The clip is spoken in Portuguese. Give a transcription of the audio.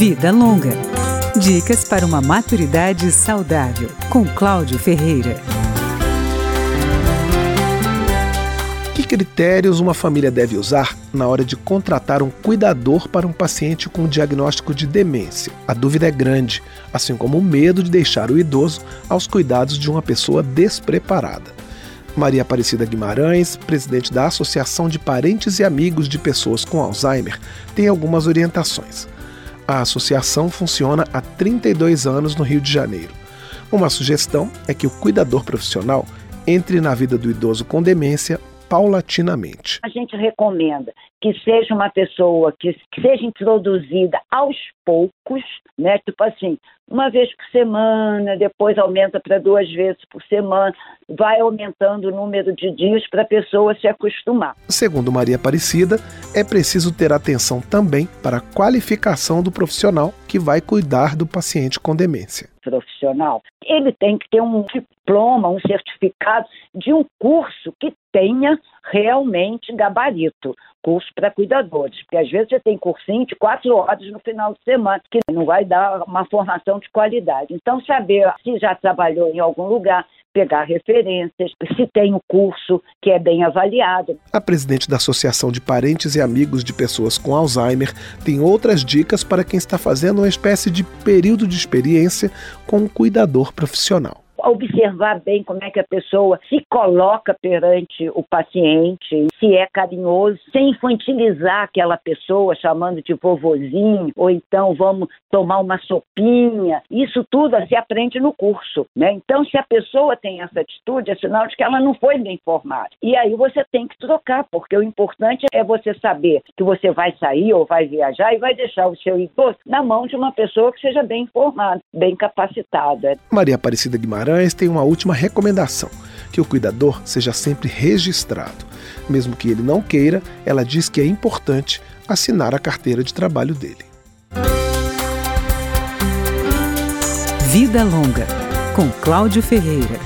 Vida Longa. Dicas para uma maturidade saudável, com Cláudio Ferreira. Que critérios uma família deve usar na hora de contratar um cuidador para um paciente com diagnóstico de demência? A dúvida é grande, assim como o medo de deixar o idoso aos cuidados de uma pessoa despreparada. Maria Aparecida Guimarães, presidente da Associação de Parentes e Amigos de Pessoas com Alzheimer, tem algumas orientações. A associação funciona há 32 anos no Rio de Janeiro. Uma sugestão é que o cuidador profissional entre na vida do idoso com demência paulatinamente. A gente recomenda que seja uma pessoa que seja introduzida aos poucos, né? Tipo assim, uma vez por semana, depois aumenta para duas vezes por semana, vai aumentando o número de dias para a pessoa se acostumar. Segundo Maria Aparecida, é preciso ter atenção também para a qualificação do profissional que vai cuidar do paciente com demência. Profissional, ele tem que ter um diploma, um certificado de um curso que tenha realmente gabarito curso para cuidadores, porque às vezes você tem cursinho de quatro horas no final de semana, que não vai dar uma formação de qualidade. Então, saber se já trabalhou em algum lugar, pegar referências, se tem um curso que é bem avaliado. A presidente da Associação de Parentes e Amigos de Pessoas com Alzheimer tem outras dicas para quem está fazendo uma espécie de período de experiência com um cuidador profissional observar bem como é que a pessoa se coloca perante o paciente, se é carinhoso, sem infantilizar aquela pessoa, chamando de vovozinho, ou então vamos tomar uma sopinha. Isso tudo se aprende no curso, né? Então, se a pessoa tem essa atitude, é sinal de que ela não foi bem formada. E aí você tem que trocar, porque o importante é você saber que você vai sair ou vai viajar e vai deixar o seu idoso na mão de uma pessoa que seja bem informada, bem capacitada. Maria Aparecida Guimarães Guimarães tem uma última recomendação: que o cuidador seja sempre registrado. Mesmo que ele não queira, ela diz que é importante assinar a carteira de trabalho dele. Vida Longa, com Cláudio Ferreira.